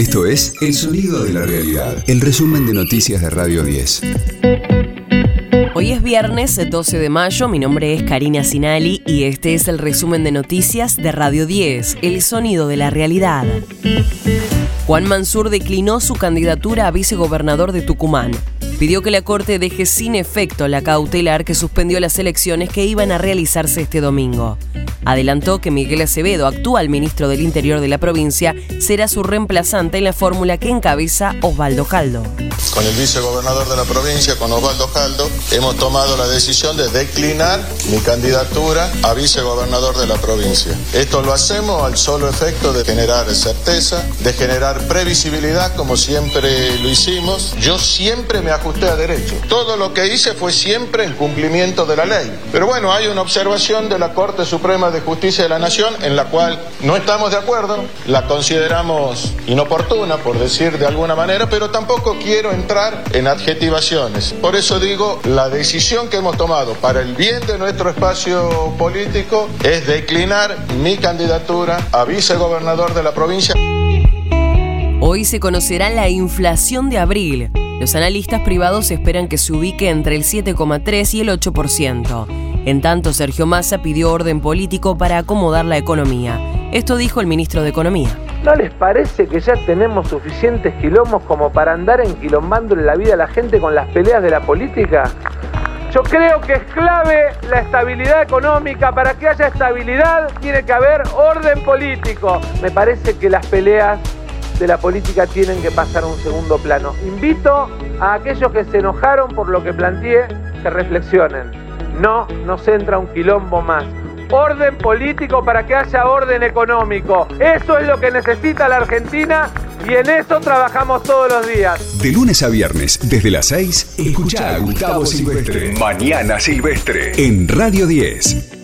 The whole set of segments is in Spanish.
Esto es El Sonido de la Realidad, el resumen de noticias de Radio 10. Hoy es viernes 12 de mayo, mi nombre es Karina Sinali y este es el resumen de noticias de Radio 10, El Sonido de la Realidad. Juan Mansur declinó su candidatura a vicegobernador de Tucumán pidió que la Corte deje sin efecto la cautelar que suspendió las elecciones que iban a realizarse este domingo. Adelantó que Miguel Acevedo, actual ministro del Interior de la provincia, será su reemplazante en la fórmula que encabeza Osvaldo Caldo. Con el vicegobernador de la provincia, con Osvaldo Caldo, hemos tomado la decisión de declinar mi candidatura a vicegobernador de la provincia. Esto lo hacemos al solo efecto de generar certeza, de generar previsibilidad, como siempre lo hicimos. Yo siempre me ajusté a derecho. Todo lo que hice fue siempre en cumplimiento de la ley. Pero bueno, hay una observación de la Corte Suprema de Justicia de la Nación en la cual no estamos de acuerdo, la consideramos inoportuna, por decir de alguna manera, pero tampoco quiero entrar en adjetivaciones. Por eso digo, la decisión que hemos tomado para el bien de nuestro espacio político es declinar mi candidatura a vicegobernador de la provincia. Hoy se conocerá la inflación de abril. Los analistas privados esperan que se ubique entre el 7,3 y el 8%. En tanto, Sergio Massa pidió orden político para acomodar la economía. Esto dijo el ministro de Economía. ¿No les parece que ya tenemos suficientes quilombos como para andar enquilombándole la vida a la gente con las peleas de la política? Yo creo que es clave la estabilidad económica. Para que haya estabilidad tiene que haber orden político. Me parece que las peleas de la política tienen que pasar a un segundo plano. Invito a aquellos que se enojaron por lo que planteé que reflexionen. No nos entra un quilombo más. Orden político para que haya orden económico. Eso es lo que necesita la Argentina y en eso trabajamos todos los días. De lunes a viernes, desde las 6, escucha a Gustavo Silvestre. Mañana Silvestre. En Radio 10.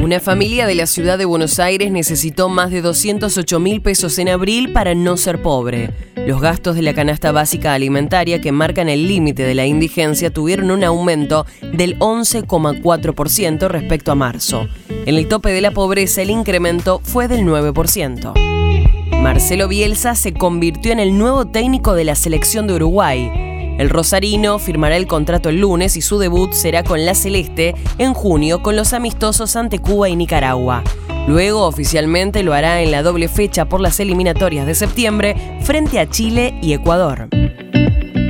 Una familia de la ciudad de Buenos Aires necesitó más de 208 mil pesos en abril para no ser pobre. Los gastos de la canasta básica alimentaria que marcan el límite de la indigencia tuvieron un aumento del 11,4% respecto a marzo. En el tope de la pobreza el incremento fue del 9%. Marcelo Bielsa se convirtió en el nuevo técnico de la selección de Uruguay. El Rosarino firmará el contrato el lunes y su debut será con la Celeste en junio con los amistosos ante Cuba y Nicaragua. Luego oficialmente lo hará en la doble fecha por las eliminatorias de septiembre frente a Chile y Ecuador.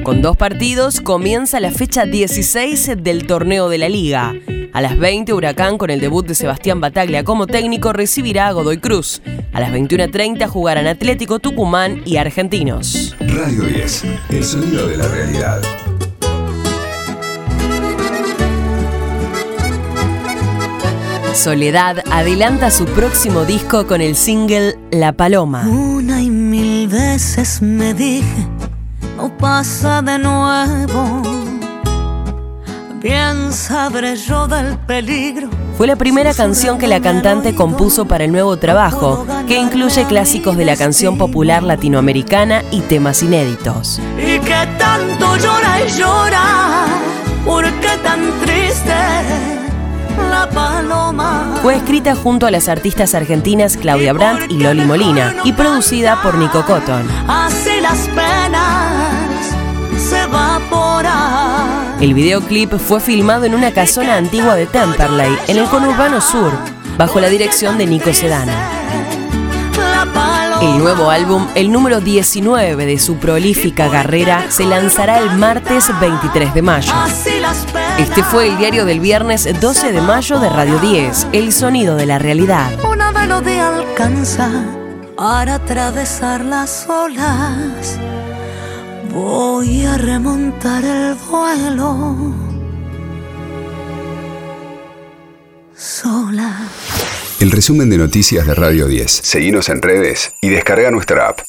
Con dos partidos comienza la fecha 16 del torneo de la liga. A las 20 Huracán con el debut de Sebastián Bataglia como técnico recibirá a Godoy Cruz. A las 21.30 jugarán Atlético Tucumán y Argentinos. Radio 10, el sonido de la realidad. Soledad adelanta su próximo disco con el single La Paloma. Una y mil veces me dije, no pasa de nuevo Bien sabré yo del peligro. Fue la primera canción que la cantante compuso para el nuevo trabajo, que incluye clásicos de la canción popular latinoamericana y temas inéditos. Y que tanto llora y llora, ¿por qué tan triste? La. Fue escrita junto a las artistas argentinas Claudia Brandt y Loli Molina y producida por Nico Cotton. Así las penas se evaporan. El videoclip fue filmado en una casona antigua de Temperley, en el conurbano sur, bajo la dirección de Nico Sedana. El nuevo álbum, el número 19 de su prolífica carrera, se lanzará el martes 23 de mayo. Este fue el diario del viernes 12 de mayo de Radio 10, El Sonido de la Realidad. Una melodía alcanza para atravesar las olas Voy a remontar el vuelo sola. El resumen de noticias de Radio 10. Seguimos en redes y descarga nuestra app.